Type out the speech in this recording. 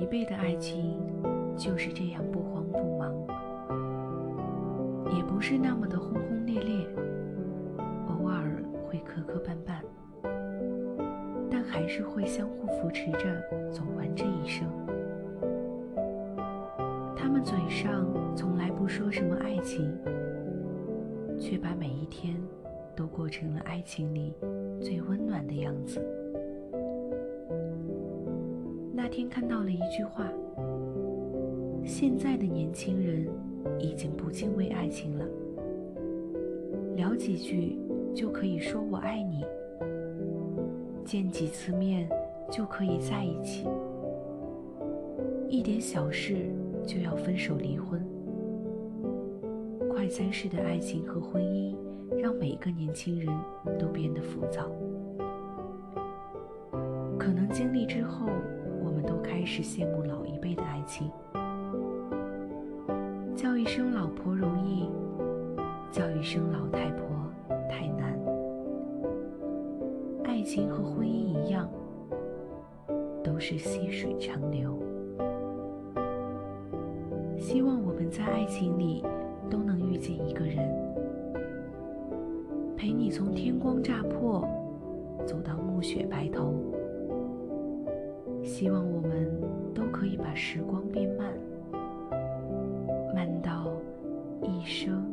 一辈的爱情就是这样不慌不忙，也不是那么的轰轰烈烈，偶尔会磕磕绊绊，但还是会相互扶持着走完这一生。他们嘴上从来不说什么爱情，却把每一天都过成了爱情里最温暖的样子。天看到了一句话：现在的年轻人已经不敬畏爱情了，聊几句就可以说我爱你，见几次面就可以在一起，一点小事就要分手离婚。快餐式的爱情和婚姻，让每个年轻人都变得浮躁。可能经历之后。我们都开始羡慕老一辈的爱情，叫一声老婆容易，叫一声老太婆太难。爱情和婚姻一样，都是细水长流。希望我们在爱情里都能遇见一个人，陪你从天光乍破走到暮雪白头。希望我们都可以把时光变慢，慢到一生。